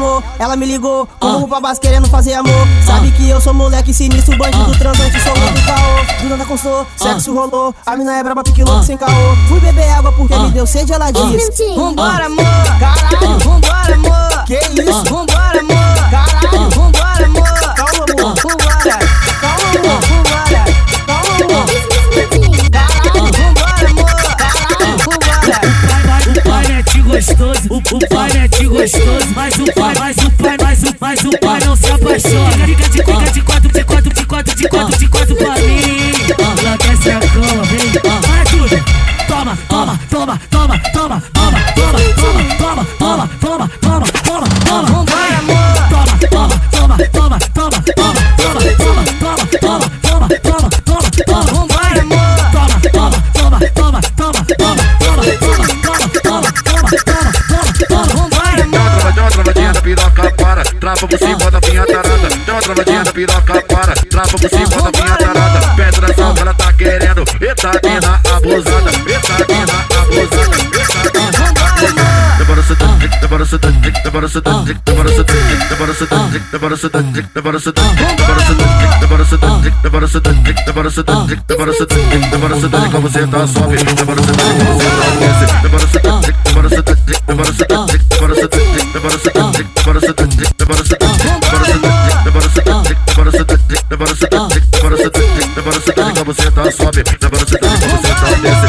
ligou, ela me ligou. Como pra base querendo fazer amor. Sabe que eu sou moleque sinistro, bandido transante, sou muito caô. Do nada constou, sexo rolou. A mina é braba, pique louco sem caô. Fui beber água porque me deu sede, ela disse. Vambora, amor. Caralho, Vambora, amor. que isso? Um parente é gostoso, mais um parente. Trapa por cima da minha tarada. Dá uma travadinha da piroca para, trapa por cima da minha tarada. Petração que ela tá querendo, eita mina abusada, eita mina abusada. Demora tanto, demora tanto, demora tanto, demora tanto, demora tanto, demora tanto, demora tanto, demora tanto, demora tanto, demora tanto, demora tanto, demora tanto, demora se tanto, como você tá sobe, demora você tá desce, demora tanto, demora tanto, demora tanto, demora tanto, demora se Agora você tá, agora o sentado, como você tá, sobe. Agora você tá, ah, agora você tá, desce.